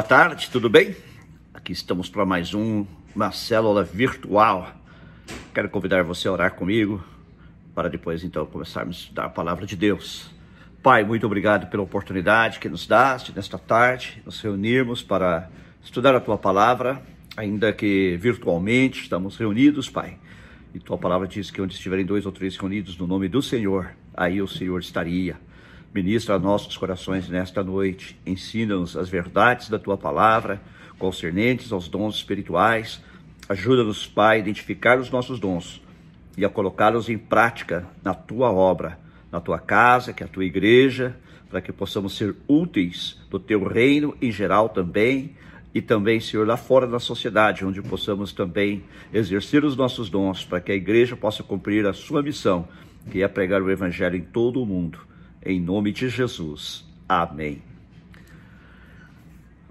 Boa tarde, tudo bem? Aqui estamos para mais um, uma célula virtual. Quero convidar você a orar comigo para depois então começarmos a estudar a palavra de Deus. Pai, muito obrigado pela oportunidade que nos daste nesta tarde, nos reunirmos para estudar a tua palavra, ainda que virtualmente estamos reunidos, Pai. E tua palavra diz que onde estiverem dois ou três reunidos no nome do Senhor, aí o Senhor estaria. Ministra nossos corações nesta noite. Ensina-nos as verdades da tua palavra, concernentes aos dons espirituais. Ajuda-nos, Pai, a identificar os nossos dons e a colocá-los em prática na tua obra, na tua casa, que é a tua igreja, para que possamos ser úteis do teu reino em geral também, e também, Senhor, lá fora da sociedade, onde possamos também exercer os nossos dons, para que a igreja possa cumprir a sua missão, que é pregar o evangelho em todo o mundo. Em nome de Jesus. Amém.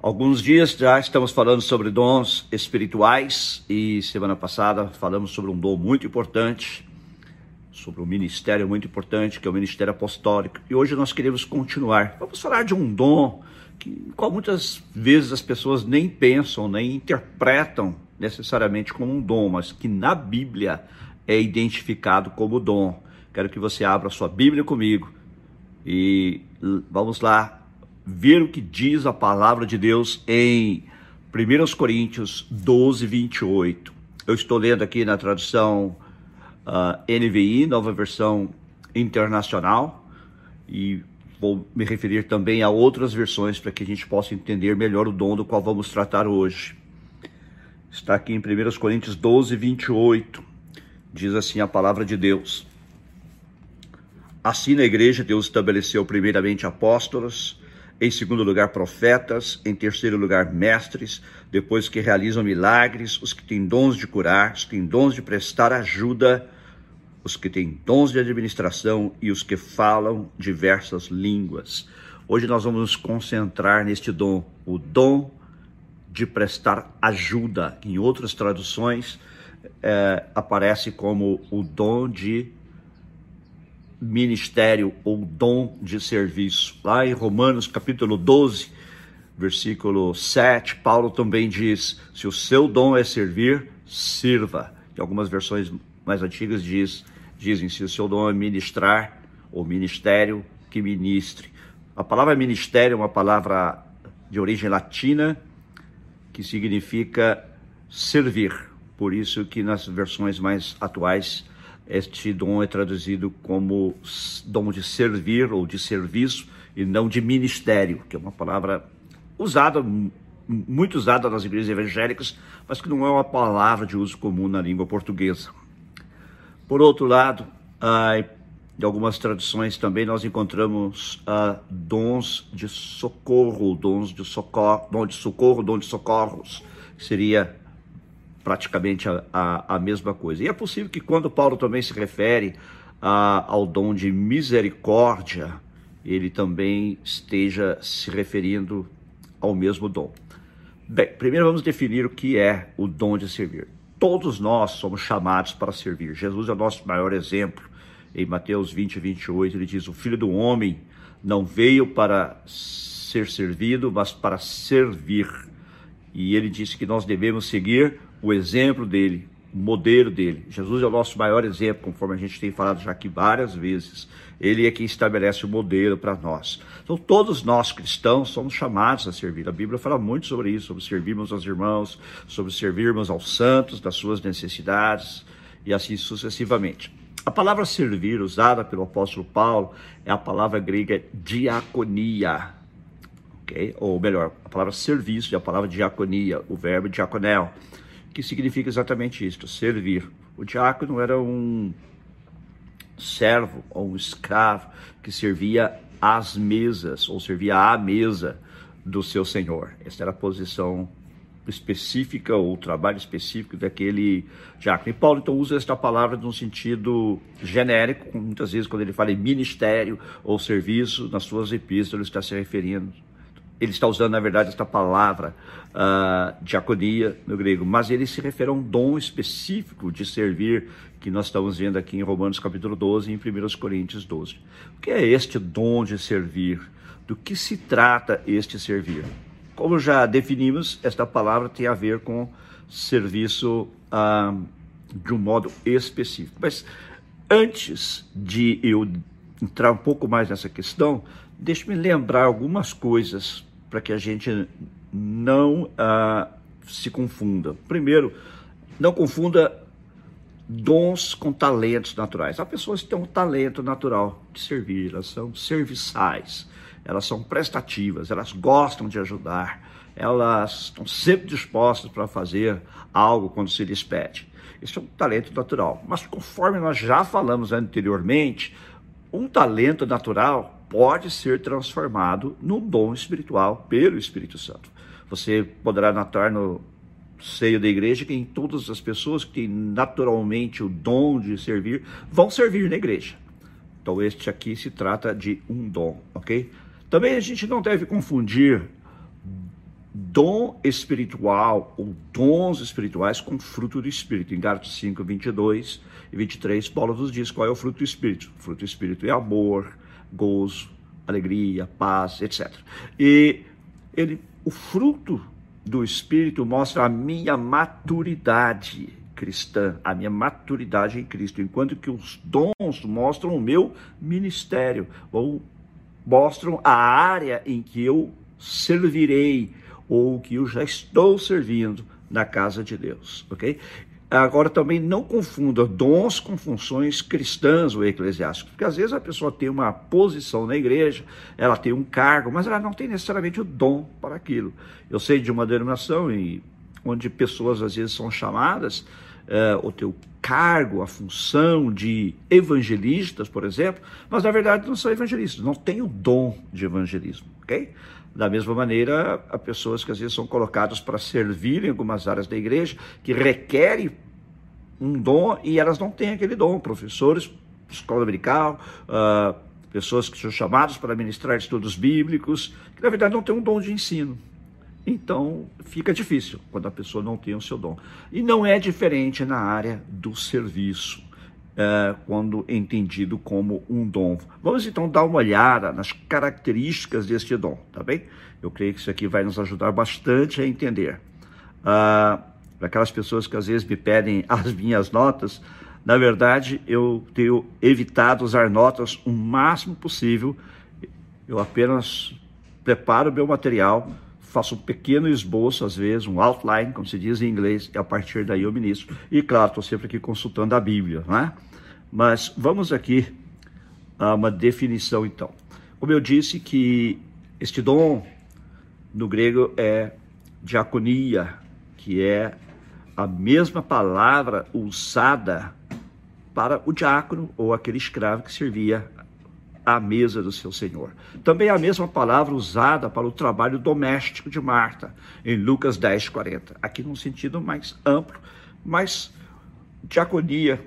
Alguns dias já estamos falando sobre dons espirituais e semana passada falamos sobre um dom muito importante, sobre um ministério muito importante, que é o ministério apostólico. E hoje nós queremos continuar. Vamos falar de um dom que qual muitas vezes as pessoas nem pensam, nem interpretam necessariamente como um dom, mas que na Bíblia é identificado como dom. Quero que você abra sua Bíblia comigo e vamos lá ver o que diz a palavra de Deus em 1 Coríntios 12, 28. Eu estou lendo aqui na tradução uh, ah, NVI, nova versão internacional, e vou me referir também a outras versões para que a gente possa entender melhor o dom do qual vamos tratar hoje. Está aqui em 1 Coríntios 12, 28. Diz assim a palavra de Deus. Assim, na igreja, Deus estabeleceu primeiramente apóstolos, em segundo lugar, profetas, em terceiro lugar, mestres, depois que realizam milagres, os que têm dons de curar, os que têm dons de prestar ajuda, os que têm dons de administração e os que falam diversas línguas. Hoje nós vamos nos concentrar neste dom, o dom de prestar ajuda. Em outras traduções, é, aparece como o dom de ministério ou dom de serviço. Lá em Romanos capítulo 12, versículo 7, Paulo também diz: se o seu dom é servir, sirva. Em algumas versões mais antigas diz, dizem: se o seu dom é ministrar ou ministério, que ministre. A palavra ministério é uma palavra de origem latina que significa servir. Por isso que nas versões mais atuais este dom é traduzido como dom de servir ou de serviço e não de ministério, que é uma palavra usada, muito usada nas igrejas evangélicas, mas que não é uma palavra de uso comum na língua portuguesa. Por outro lado, em algumas traduções também nós encontramos dons de socorro, dons de socorro, dom de socorro, dom de socorros, que seria praticamente a, a, a, mesma coisa. E é possível que quando Paulo também se refere a, ao dom de misericórdia, ele também esteja se referindo ao mesmo dom. Bem, primeiro vamos definir o que é o dom de servir. Todos nós somos chamados para servir. Jesus é o nosso maior exemplo. Em Mateus 20, 28, ele diz: O filho do homem não veio para ser servido, mas para servir. E ele disse que nós devemos seguir o exemplo dele, o modelo dele. Jesus é o nosso maior exemplo, conforme a gente tem falado já aqui várias vezes. Ele é quem estabelece o modelo para nós. Então, todos nós cristãos somos chamados a servir. A Bíblia fala muito sobre isso, sobre servirmos aos irmãos, sobre servirmos aos santos das suas necessidades e assim sucessivamente. A palavra servir, usada pelo apóstolo Paulo, é a palavra grega diaconia. Okay? Ou melhor, a palavra serviço é a palavra diaconia, o verbo diaconel que significa exatamente isto, servir. O diácono era um servo ou um escravo que servia às mesas ou servia à mesa do seu senhor. Essa era a posição específica ou trabalho específico daquele diácono. E Paulo então usa esta palavra num sentido genérico, muitas vezes quando ele fala em ministério ou serviço, nas suas epístolas está se referindo ele está usando, na verdade, esta palavra uh, diaconia no grego, mas ele se refere a um dom específico de servir que nós estamos vendo aqui em Romanos capítulo 12 e em 1 Coríntios 12. O que é este dom de servir? Do que se trata este servir? Como já definimos, esta palavra tem a ver com serviço ah, de um modo específico. Mas antes de eu entrar um pouco mais nessa questão, deixe-me lembrar algumas coisas para que a gente não ah, se confunda. Primeiro, não confunda dons com talentos naturais. Há pessoas que têm um talento natural de servir, elas são serviçais, elas são prestativas, elas gostam de ajudar, elas estão sempre dispostas para fazer algo quando se lhes pede. Isso é um talento natural. Mas conforme nós já falamos anteriormente, um talento natural pode ser transformado num dom espiritual pelo Espírito Santo. Você poderá notar no seio da igreja que em todas as pessoas que têm naturalmente o dom de servir vão servir na igreja. Então este aqui se trata de um dom, ok? Também a gente não deve confundir dom espiritual ou dons espirituais com fruto do Espírito. Em Gálatas 5, 22 e 23, Paulo nos diz qual é o fruto do Espírito. O fruto do Espírito é amor, gozo, alegria, paz, etc. E ele, o fruto do Espírito mostra a minha maturidade cristã, a minha maturidade em Cristo, enquanto que os dons mostram o meu ministério, ou mostram a área em que eu servirei, ou que eu já estou servindo na casa de Deus, ok? Agora também não confunda dons com funções cristãs ou eclesiásticas, porque às vezes a pessoa tem uma posição na igreja, ela tem um cargo, mas ela não tem necessariamente o dom para aquilo. Eu sei de uma denominação em, onde pessoas às vezes são chamadas, uh, o teu cargo, a função de evangelistas, por exemplo, mas na verdade não são evangelistas, não têm o dom de evangelismo, ok? Da mesma maneira, há pessoas que às vezes são colocadas para servir em algumas áreas da igreja, que requerem um dom e elas não têm aquele dom. Professores, escola dominical, uh, pessoas que são chamadas para ministrar estudos bíblicos, que na verdade não têm um dom de ensino. Então fica difícil quando a pessoa não tem o seu dom. E não é diferente na área do serviço é, quando entendido como um dom. Vamos então dar uma olhada nas características deste dom, tá bem? Eu creio que isso aqui vai nos ajudar bastante a entender. Ah, aquelas pessoas que às vezes me pedem as minhas notas, na verdade eu tenho evitado usar notas o máximo possível. Eu apenas preparo meu material, faço um pequeno esboço, às vezes, um outline, como se diz em inglês, e a partir daí eu ministro. E claro, estou sempre aqui consultando a Bíblia, não é? Mas vamos aqui a uma definição então. Como eu disse que este dom no grego é diaconia, que é a mesma palavra usada para o diácono ou aquele escravo que servia à mesa do seu senhor. Também é a mesma palavra usada para o trabalho doméstico de Marta, em Lucas 10, 40. Aqui num sentido mais amplo, mas diaconia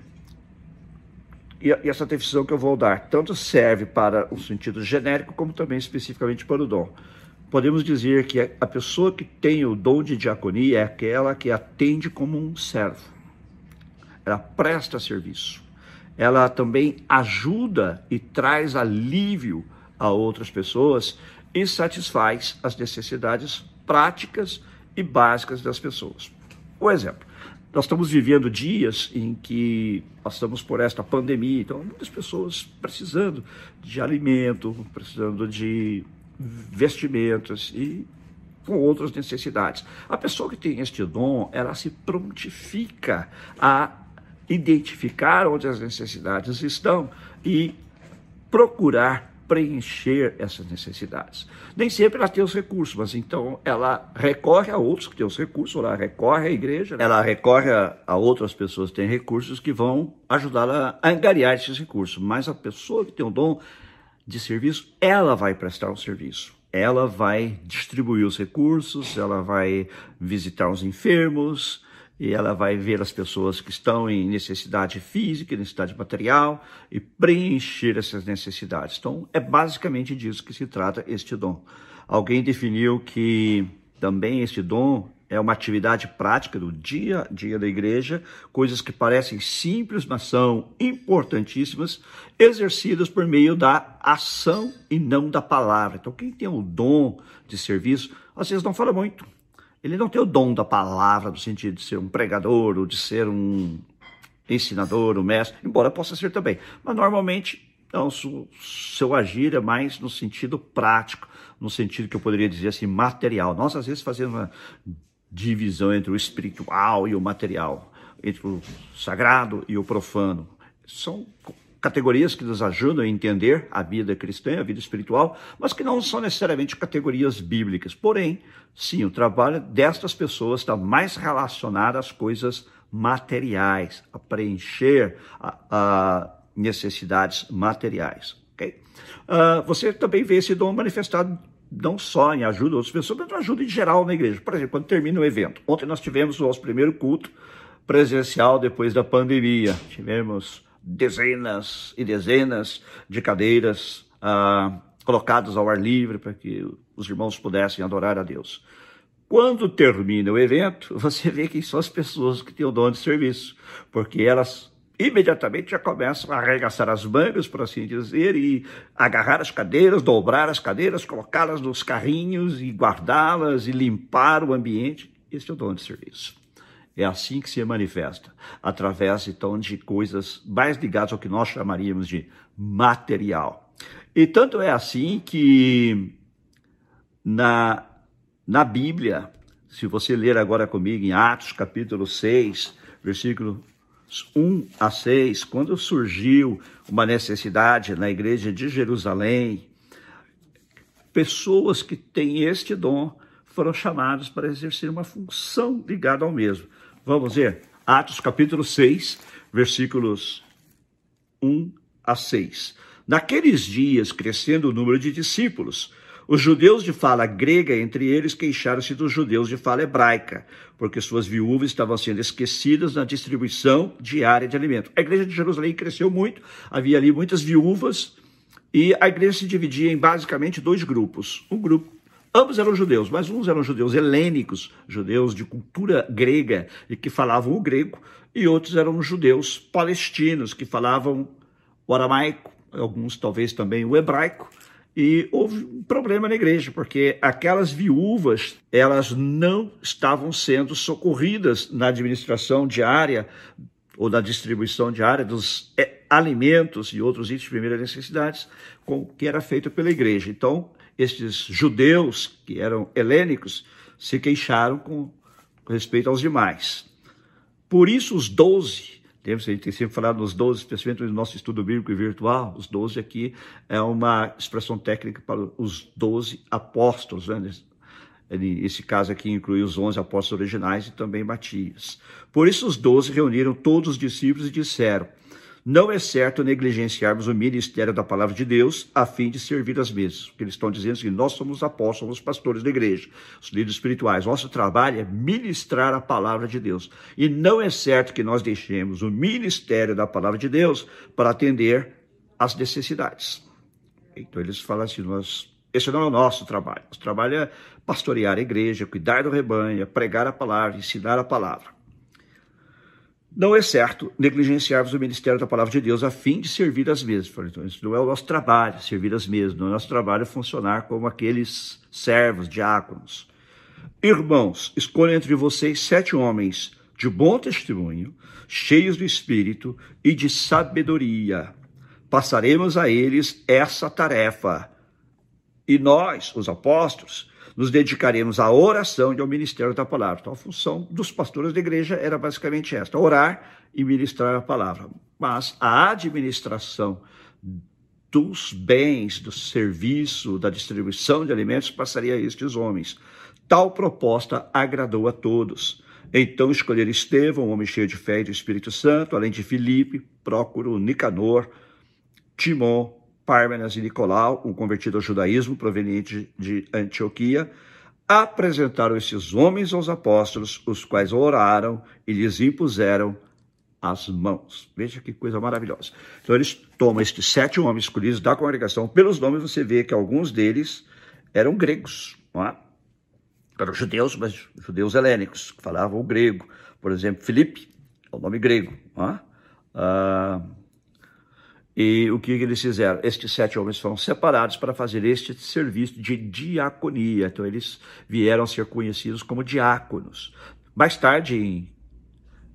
e, essa definição que eu vou dar tanto serve para o sentido genérico, como também especificamente para o dom. Podemos dizer que a pessoa que tem o dom de diaconia é aquela que atende como um servo. Ela presta serviço. Ela também ajuda e traz alívio a outras pessoas e satisfaz as necessidades práticas e básicas das pessoas. O exemplo: nós estamos vivendo dias em que passamos por esta pandemia, então muitas pessoas precisando de alimento, precisando de vestimentas e com outras necessidades. A pessoa que tem este dom, ela se prontifica a identificar onde as necessidades estão e procurar preencher essas necessidades. Nem sempre ela tem os recursos, mas então ela recorre a outros que têm os recursos, ela recorre à igreja, ela recorre a, outras pessoas que têm recursos que vão ajudá-la a angariar esses recursos. Mas a pessoa que tem o dom de serviço, ela vai prestar um serviço. Ela vai distribuir os recursos, ela vai visitar os enfermos, e ela vai ver as pessoas que estão em necessidade física, necessidade material e preencher essas necessidades. Então, é basicamente disso que se trata este dom. Alguém definiu que também este dom é uma atividade prática do dia a dia da igreja, coisas que parecem simples, mas são importantíssimas, exercidas por meio da ação e não da palavra. Então, quem tem o dom de serviço, às vezes não fala muito. Ele não tem o dom da palavra, no sentido de ser um pregador ou de ser um ensinador, um mestre, embora possa ser também. Mas normalmente não, seu agir é mais no sentido prático, no sentido que eu poderia dizer assim, material. Nós às vezes fazemos uma divisão entre o espiritual e o material, entre o sagrado e o profano. São categorias que nos ajudam a entender a vida cristã, a vida espiritual, mas que não são necessariamente categorias bíblicas. Porém, sim, o trabalho destas pessoas está mais relacionado às coisas materiais, a preencher a, a necessidades materiais. Okay? Uh, você também vê esse dom manifestado não só em ajuda a outras pessoas, mas ajuda em geral na igreja. Por exemplo, quando termina o evento. Ontem nós tivemos o nosso primeiro culto presencial depois da pandemia. Tivemos dezenas e dezenas de cadeiras uh, colocadas ao ar livre para que os irmãos pudessem adorar a Deus. Quando termina o evento, você vê quem são as pessoas que têm o dom de serviço, porque elas imediatamente já começam a arregaçar as mangas, por assim dizer, e agarrar as cadeiras, dobrar as cadeiras, colocá-las nos carrinhos e guardá-las e limpar o ambiente. Esse é o dom de serviço. É assim que se manifesta, através então de coisas mais ligadas ao que nós chamaríamos de material. E tanto é assim que na, na Bíblia, se você ler agora comigo em Atos capítulo 6, versículo 1 a 6, quando surgiu uma necessidade na igreja de Jerusalém, pessoas que têm este dom foram chamadas para exercer uma função ligada ao mesmo. Vamos ver? Atos capítulo 6, versículos 1 a 6. Naqueles dias, crescendo o número de discípulos, os judeus de fala grega entre eles queixaram-se dos judeus de fala hebraica, porque suas viúvas estavam sendo esquecidas na distribuição diária de alimento. A igreja de Jerusalém cresceu muito, havia ali muitas viúvas, e a igreja se dividia em basicamente dois grupos. Um grupo Ambos eram judeus, mas uns eram judeus helênicos, judeus de cultura grega e que falavam o grego, e outros eram judeus palestinos que falavam o aramaico, alguns talvez também o hebraico, e houve um problema na igreja, porque aquelas viúvas, elas não estavam sendo socorridas na administração diária ou na distribuição diária dos é, alimentos e outros itens de primeira necessidade, com que era feito pela igreja. Então, estes judeus, que eram helênicos, se queixaram com respeito aos demais. Por isso, os doze temos, a gente tem sempre falado nos 12, especialmente no nosso estudo bíblico e virtual, os 12 aqui é uma expressão técnica para os 12 apóstolos, né? Esse caso aqui inclui os 11 apóstolos originais e também Matias. Por isso os 12 reuniram todos os discípulos e disseram, não é certo negligenciarmos o ministério da palavra de Deus a fim de servir as mesas. Porque eles estão dizendo que nós somos apóstolos, pastores da igreja, os líderes espirituais. Nosso trabalho é ministrar a palavra de Deus. E não é certo que nós deixemos o ministério da palavra de Deus para atender às necessidades. Então eles falam assim, nós esse não é o nosso trabalho. Nosso trabalho é pastorear a igreja, cuidar do rebanho, pregar a palavra, ensinar a palavra. Não é certo negligenciarmos o ministério da palavra de Deus a fim de servir as mesmas. Então, isso não é o nosso trabalho, servir as mesmas. Não é o nosso trabalho funcionar como aqueles servos, diáconos. Irmãos, escolha entre vocês sete homens de bom testemunho, cheios do espírito e de sabedoria. Passaremos a eles essa tarefa. E nós, os apóstolos, nos dedicaremos à oração e ao ministério da palavra. Então, a função dos pastores da igreja era basicamente esta: orar e ministrar a palavra. Mas a administração dos bens, do serviço, da distribuição de alimentos passaria a estes homens. Tal proposta agradou a todos. Então escolheram Estevão, um homem cheio de fé e do Espírito Santo, além de Filipe, Prócoro, Nicanor, Timon, Pármenas e Nicolau, um convertido ao judaísmo proveniente de Antioquia, apresentaram esses homens aos apóstolos, os quais oraram e lhes impuseram as mãos. Veja que coisa maravilhosa. Então eles tomam estes sete homens escolhidos da congregação, pelos nomes você vê que alguns deles eram gregos, não é? Eram judeus, mas judeus helênicos, que falavam grego. Por exemplo, Filipe, é o nome grego. Ah, e o que eles fizeram? Estes sete homens foram separados para fazer este serviço de diaconia. Então, eles vieram a ser conhecidos como diáconos. Mais tarde, em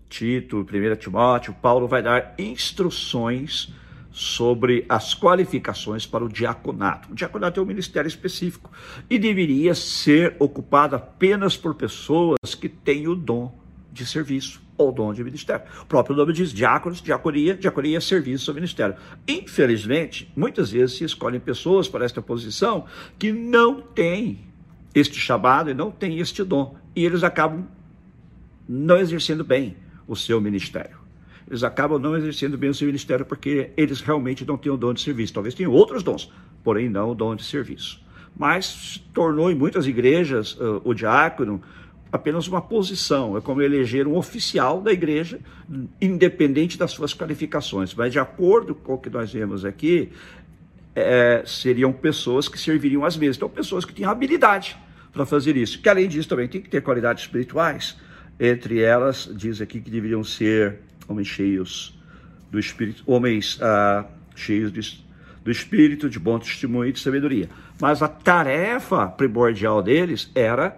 Tito, 1 Timóteo, Paulo vai dar instruções sobre as qualificações para o diaconato. O diaconato é um ministério específico e deveria ser ocupado apenas por pessoas que têm o dom de serviço ou dom de ministério. O próprio nome diz diáconos, diaconia, diaconia é serviço ao ministério. Infelizmente, muitas vezes se escolhem pessoas para esta posição que não têm este chamado e não têm este dom. E eles acabam não exercendo bem o seu ministério. Eles acabam não exercendo bem o seu ministério porque eles realmente não têm o dom de serviço. Talvez tenham outros dons, porém não o dom de serviço. Mas tornou em muitas igrejas uh, o diácono apenas uma posição, é como eleger um oficial da igreja, independente das suas qualificações. Mas de acordo com o que nós vemos aqui, é, seriam pessoas que serviriam às mesas. Então, pessoas que tinham habilidade para fazer isso. Que além disso também tem que ter qualidades espirituais. Entre elas, diz aqui que deveriam ser homens cheios do Espírito, homens ah, cheios de, do Espírito, de bom testemunho e de sabedoria. Mas a tarefa primordial deles era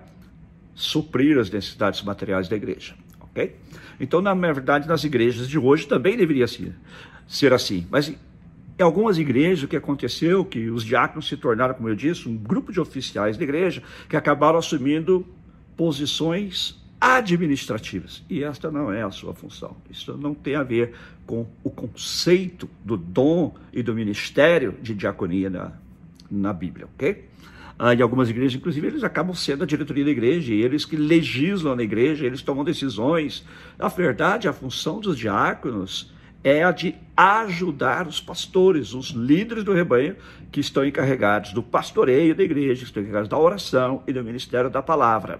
suprir as necessidades materiais da igreja, ok? Então, na verdade, nas igrejas de hoje também deveria ser, ser assim. Mas em algumas igrejas, o que aconteceu, que os diáconos se tornaram, como eu disse, um grupo de oficiais da igreja que acabaram assumindo posições administrativas. E esta não é a sua função. Isso não tem a ver com o conceito do dom e do ministério de diaconia na, na Bíblia, ok? Ah, em algumas igrejas, inclusive, eles acabam sendo a diretoria da igreja, eles que legislam na igreja, eles tomam decisões. Na verdade, a função dos diáconos é a de ajudar os pastores, os líderes do rebanho, que estão encarregados do pastoreio da igreja, que estão encarregados da oração e do ministério da palavra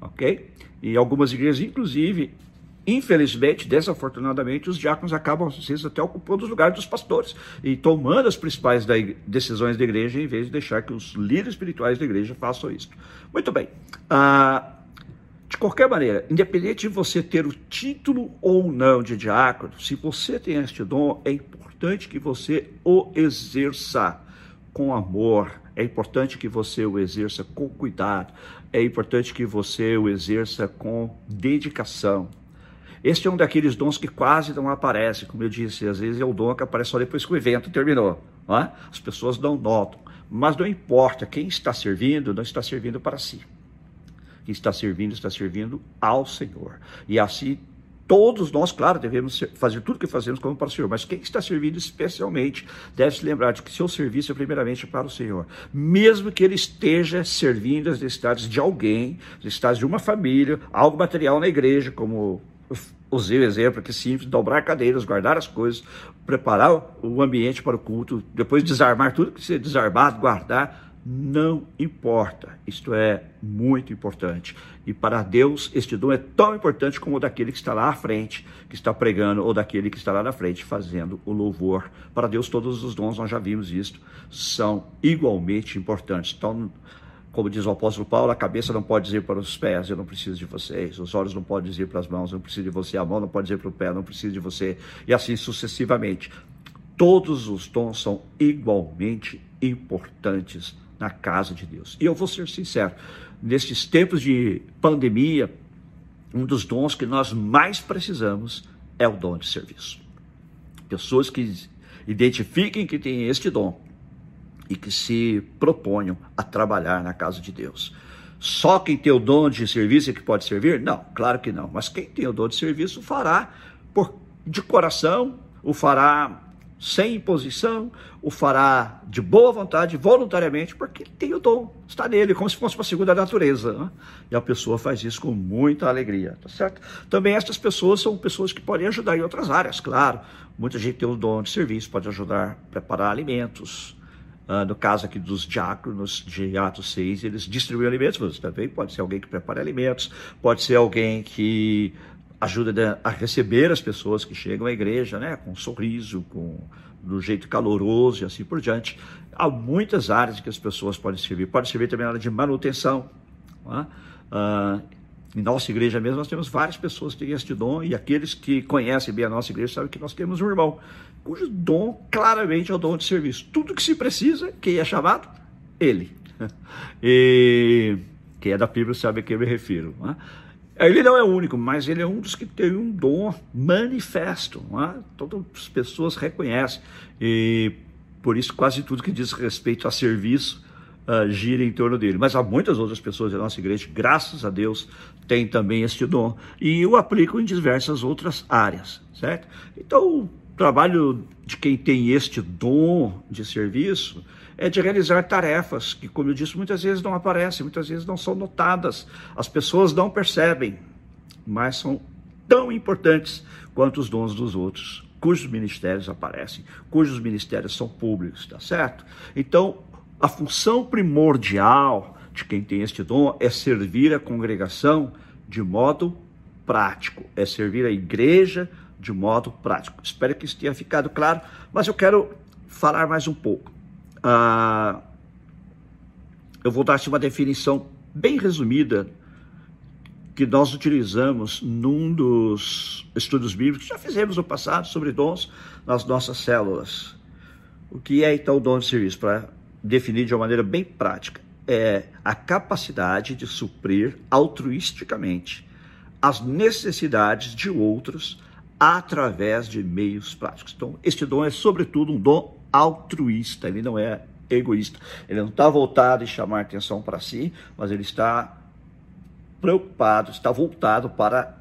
ok? E algumas igrejas, inclusive, infelizmente, desafortunadamente, os diáconos acabam, às vezes, até ocupando os lugares dos pastores e tomando as principais decisões da igreja, em vez de deixar que os líderes espirituais da igreja façam isso. Muito bem. Ah, de qualquer maneira, independente de você ter o título ou não de diácono, se você tem este dom, é importante que você o exerça com amor, é importante que você o exerça com cuidado, é importante que você o exerça com dedicação. Este é um daqueles dons que quase não aparece, como eu disse, às vezes é o dom que aparece só depois que o evento terminou. Não é? As pessoas não notam. Mas não importa, quem está servindo, não está servindo para si. Quem está servindo, está servindo ao Senhor. E assim Todos nós, claro, devemos fazer tudo o que fazemos como para o Senhor, mas quem está servindo especialmente deve se lembrar de que seu serviço é primeiramente para o Senhor. Mesmo que ele esteja servindo as necessidades de alguém, as necessidades de uma família, algo material na igreja, como usei o exemplo que simples, dobrar cadeiras, guardar as coisas, preparar o ambiente para o culto, depois desarmar tudo que precisa desarmado, guardar, não importa. Isto é muito importante. E para Deus, este dom é tão importante como o daquele que está lá à frente, que está pregando, ou daquele que está lá na frente fazendo o louvor. Para Deus, todos os dons, nós já vimos isto, são igualmente importantes. Então, como diz o apóstolo Paulo, a cabeça não pode dizer para os pés, eu não preciso de vocês. Os olhos não podem dizer para as mãos, eu não preciso de você. A mão não pode dizer para o pé, eu não preciso de você. E assim sucessivamente. Todos os dons são igualmente importantes na casa de Deus. E eu vou ser sincero, nesses tempos de pandemia, um dos dons que nós mais precisamos é o dom de serviço. Pessoas que identifiquem que têm este dom e que se proponham a trabalhar na casa de Deus. Só quem tem o dom de serviço é que pode servir? Não, claro que não. Mas quem tem o dom de serviço fará por, de coração, o fará sem imposição, o fará de boa vontade, voluntariamente, porque ele tem o dom, está nele, como se fosse uma segunda natureza. Né? E a pessoa faz isso com muita alegria, tá certo? Também estas pessoas são pessoas que podem ajudar em outras áreas, claro. Muita gente tem o dom de serviço, pode ajudar a preparar alimentos. Uh, no caso aqui dos diáconos de Atos 6, eles distribuem alimentos, mas também pode ser alguém que prepara alimentos, pode ser alguém que ajuda a receber as pessoas que chegam à igreja, né, com um sorriso, com do jeito caloroso e assim por diante. Há muitas áreas que as pessoas podem servir. Pode servir também na área de manutenção, É? Ah, em nossa igreja mesmo, nós temos várias pessoas que têm este dom, e aqueles que conhecem bem a nossa igreja sabem que nós temos um irmão, cujo dom claramente é o dom de serviço. Tudo que se precisa, quem é chamado? Ele. E quem é da Bíblia sabe a quem me refiro. É? Ele não é o único, mas ele é um dos que tem um dom manifesto. É? Todas as pessoas reconhecem. E por isso, quase tudo que diz respeito a serviço uh, gira em torno dele. Mas há muitas outras pessoas da nossa igreja, graças a Deus, têm também este dom. E o aplicam em diversas outras áreas, certo? Então, o trabalho de quem tem este dom de serviço é de realizar tarefas que, como eu disse, muitas vezes não aparecem, muitas vezes não são notadas, as pessoas não percebem, mas são tão importantes quanto os dons dos outros, cujos ministérios aparecem, cujos ministérios são públicos, tá certo? Então, a função primordial de quem tem este dom é servir a congregação de modo prático, é servir a igreja de modo prático. Espero que isso tenha ficado claro, mas eu quero falar mais um pouco. Ah, eu vou dar-te uma definição bem resumida que nós utilizamos num dos estudos bíblicos que já fizemos no passado sobre dons nas nossas células. O que é então o dom de serviço? Para definir de uma maneira bem prática, é a capacidade de suprir altruisticamente as necessidades de outros através de meios práticos. Então, este dom é, sobretudo, um dom altruísta, ele não é egoísta. Ele não está voltado em chamar atenção para si, mas ele está preocupado, está voltado para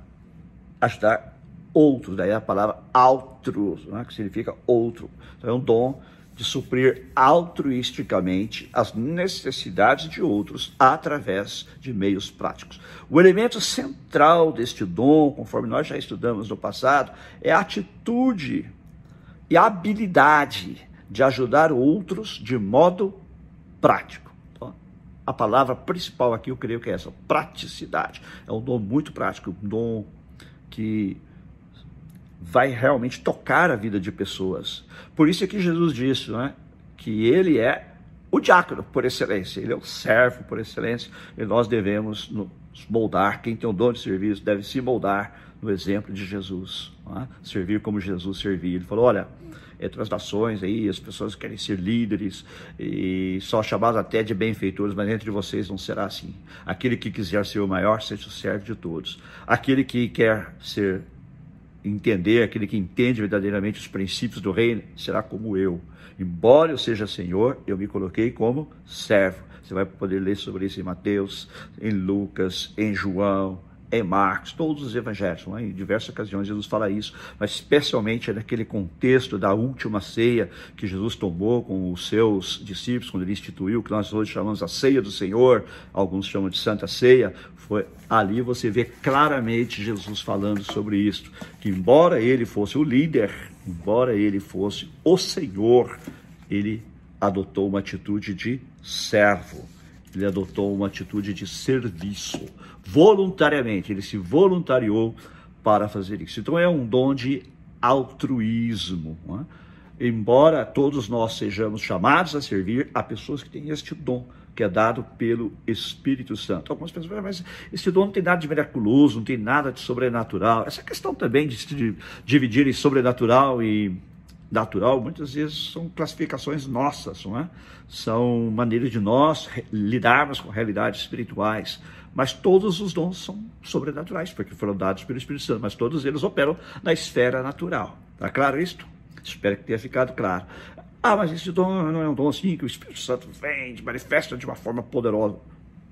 ajudar outros. Daí a palavra altru, né, que significa outro. Então é um dom de suprir altruisticamente as necessidades de outros através de meios práticos. O elemento central deste dom, conforme nós já estudamos no passado, é a atitude e a habilidade de ajudar outros de modo prático. Então, a palavra principal aqui eu creio que é essa, praticidade. É um dom muito prático, um dom que vai realmente tocar a vida de pessoas. Por isso é que Jesus disse né, que ele é o diácono por excelência, ele é o servo por excelência, e nós devemos nos moldar. Quem tem o dom de serviço deve se moldar no exemplo de Jesus, é? servir como Jesus servia. Ele falou: olha, entre as nações aí, as pessoas querem ser líderes e só chamados até de benfeitores, mas entre vocês não será assim. Aquele que quiser ser o maior, seja o servo de todos. Aquele que quer ser entender, aquele que entende verdadeiramente os princípios do reino, será como eu. Embora eu seja Senhor, eu me coloquei como servo. Você vai poder ler sobre isso em Mateus, em Lucas, em João, em Marcos, todos os evangelhos, é? em diversas ocasiões Jesus fala isso, mas especialmente é naquele contexto da última ceia que Jesus tomou com os seus discípulos, quando ele instituiu, que nós hoje chamamos a ceia do Senhor, alguns chamam de Santa Ceia, foi ali você vê claramente Jesus falando sobre isso, que embora ele fosse o líder, embora ele fosse o Senhor, ele adotou uma atitude de servo ele adotou uma atitude de serviço, voluntariamente, ele se voluntariou para fazer isso. Então é um dom de altruísmo. É? Embora todos nós sejamos chamados a servir, há pessoas que têm este dom que é dado pelo Espírito Santo. Algumas pessoas falam, mas esse dom não tem nada de miraculoso, não tem nada de sobrenatural. Essa questão também de se dividir em sobrenatural e natural, muitas vezes são classificações nossas, não é? São maneiras de nós lidarmos com realidades espirituais. Mas todos os dons são sobrenaturais, porque foram dados pelo Espírito Santo, mas todos eles operam na esfera natural. Está claro isto? Espero que tenha ficado claro. Ah, mas esse dom não é um dom assim que o Espírito Santo vem, manifesta de uma forma poderosa.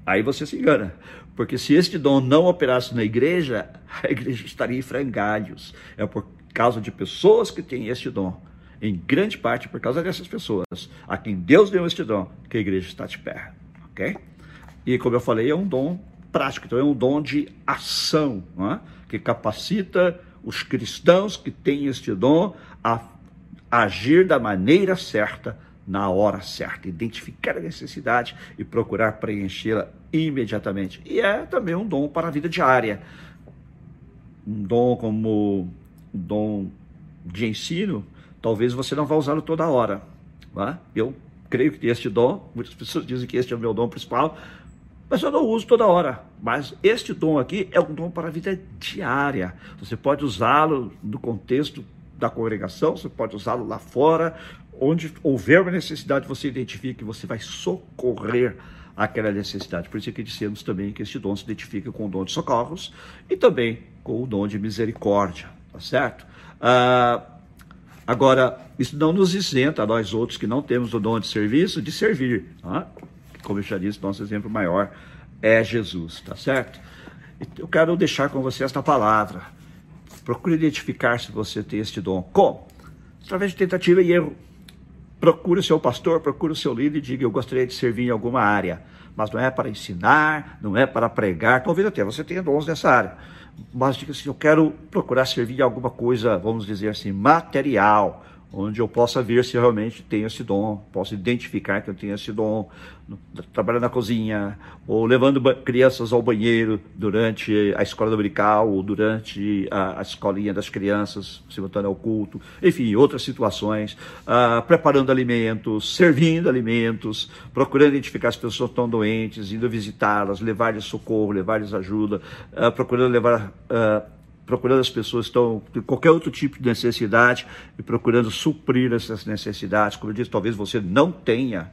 Aí você se engana, porque se este dom não operasse na igreja, a igreja estaria em frangalhos. É por causa de pessoas que têm este dom em grande parte por causa dessas pessoas, a quem Deus deu este dom, que a igreja está de pé, ok? E como eu falei, é um dom prático, então é um dom de ação, é? que capacita os cristãos que têm este dom a agir da maneira certa, na hora certa, identificar a necessidade e procurar preenchê-la imediatamente. E é também um dom para a vida diária. Um dom como dom de ensino, talvez você não vá usá-lo toda hora. Tá? Eu creio que este dom, muitas pessoas dizem que este é o meu dom principal, mas eu não uso toda hora. Mas este dom aqui é um dom para a vida diária. Você pode usá-lo no contexto da congregação, você pode usá-lo lá fora, onde houver uma necessidade, você identifica que você vai socorrer aquela necessidade. Por isso que dissemos também que este dom se identifica com o dom de socorros e também com o dom de misericórdia, tá certo? Ah, agora, isso não nos isenta, nós outros que não temos o dom de serviço, de servir. Tá? Como eu já disse, nosso exemplo maior é Jesus, tá certo? Eu quero deixar com você esta palavra. Procure identificar se você tem este dom. Como? Através de tentativa e erro. Procure o seu pastor, procure o seu líder e diga: Eu gostaria de servir em alguma área. Mas não é para ensinar, não é para pregar. Talvez até você tenha dons nessa área. Mas diga assim: Eu quero procurar servir alguma coisa, vamos dizer assim, material onde eu possa ver se realmente tenho esse dom, posso identificar que eu tenho esse dom, trabalhando na cozinha, ou levando crianças ao banheiro durante a escola dominical, ou durante a, a escolinha das crianças, simultâneo ao culto, enfim, outras situações, uh, preparando alimentos, servindo alimentos, procurando identificar as pessoas que estão doentes, indo visitá-las, levar-lhes socorro, levar-lhes ajuda, uh, procurando levar... Uh, procurando as pessoas que estão com qualquer outro tipo de necessidade e procurando suprir essas necessidades. Como eu disse, talvez você não tenha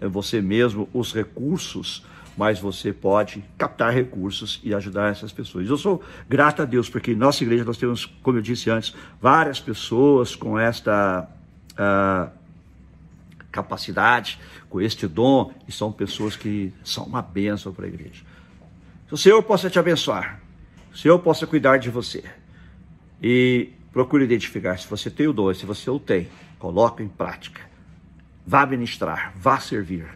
eh, você mesmo os recursos, mas você pode captar recursos e ajudar essas pessoas. Eu sou grato a Deus porque em nossa igreja nós temos, como eu disse antes, várias pessoas com esta uh, capacidade, com este dom, e são pessoas que são uma bênção para a igreja. Que o Senhor possa te abençoar Senhor possa cuidar de você. E procure identificar se você tem o dom, se você o tem, coloque em prática. Vá ministrar, vá servir.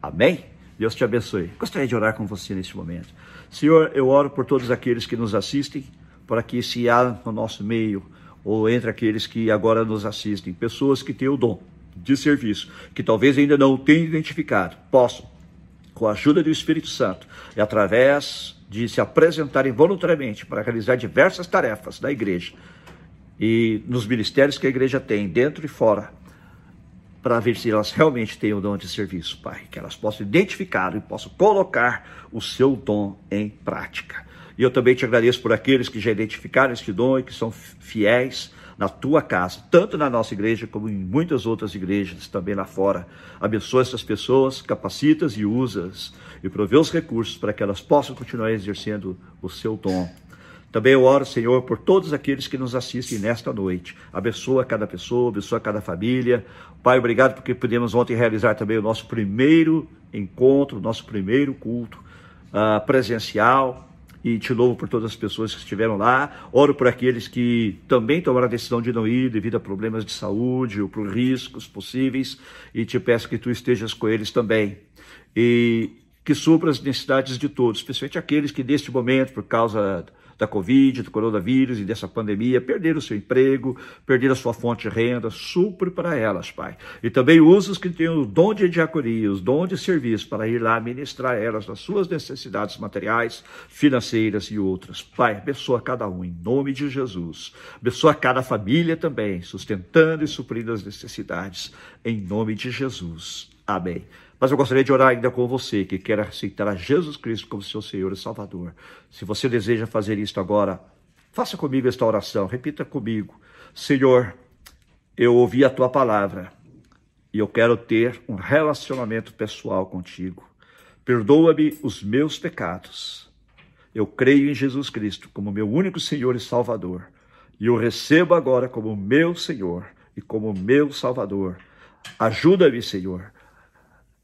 Amém? Deus te abençoe. Gostaria de orar com você neste momento. Senhor, eu oro por todos aqueles que nos assistem, para que se há no nosso meio, ou entre aqueles que agora nos assistem, pessoas que têm o dom de serviço, que talvez ainda não tenham identificado, possam, com a ajuda do Espírito Santo e através de se apresentarem voluntariamente para realizar diversas tarefas da igreja e nos ministérios que a igreja tem, dentro e fora, para ver se elas realmente têm o dom de serviço, Pai. Que elas possam identificar e possam colocar o seu dom em prática. E eu também te agradeço por aqueles que já identificaram este dom e que são fiéis na tua casa, tanto na nossa igreja como em muitas outras igrejas também lá fora. Abençoa essas pessoas, capacitas e usas e provê os recursos para que elas possam continuar exercendo o seu dom. Também eu oro, Senhor, por todos aqueles que nos assistem nesta noite. Abençoa cada pessoa, abençoa cada família. Pai, obrigado porque pudemos ontem realizar também o nosso primeiro encontro, nosso primeiro culto uh, presencial e te louvo por todas as pessoas que estiveram lá. Oro por aqueles que também tomaram a decisão de não ir devido a problemas de saúde ou por riscos possíveis e te peço que tu estejas com eles também. E que supra as necessidades de todos, especialmente aqueles que neste momento, por causa da Covid, do coronavírus e dessa pandemia, perderam o seu emprego, perderam a sua fonte de renda, supre para elas, Pai. E também usa os que têm o dom de diaconia, os dom de serviço, para ir lá ministrar elas nas suas necessidades materiais, financeiras e outras. Pai, abençoa cada um, em nome de Jesus. Abençoa cada família também, sustentando e suprindo as necessidades, em nome de Jesus. Amém. Mas eu gostaria de orar ainda com você que quer aceitar a Jesus Cristo como seu Senhor e Salvador. Se você deseja fazer isto agora, faça comigo esta oração. Repita comigo: Senhor, eu ouvi a tua palavra e eu quero ter um relacionamento pessoal contigo. Perdoa-me os meus pecados. Eu creio em Jesus Cristo como meu único Senhor e Salvador. E eu recebo agora como meu Senhor e como meu Salvador. Ajuda-me, Senhor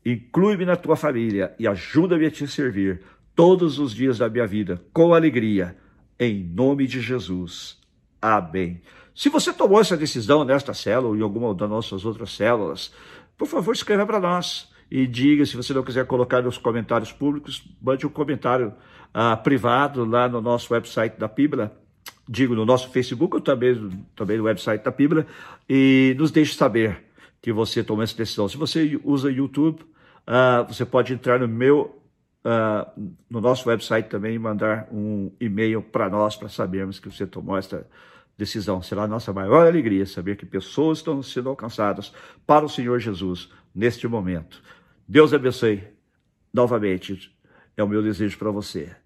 Inclui-me na tua família e ajuda-me a te servir todos os dias da minha vida com alegria, em nome de Jesus. Amém. Se você tomou essa decisão nesta célula ou em alguma das nossas outras células, por favor, escreva para nós e diga, se você não quiser colocar nos comentários públicos, mande um comentário uh, privado lá no nosso website da Bíblia, digo no nosso Facebook ou também, também no website da Bíblia, e nos deixe saber que você tomou essa decisão. Se você usa YouTube, Uh, você pode entrar no meu, uh, no nosso website também e mandar um e-mail para nós para sabermos que você tomou essa decisão. Será a nossa maior alegria saber que pessoas estão sendo alcançadas para o Senhor Jesus neste momento. Deus abençoe novamente é o meu desejo para você.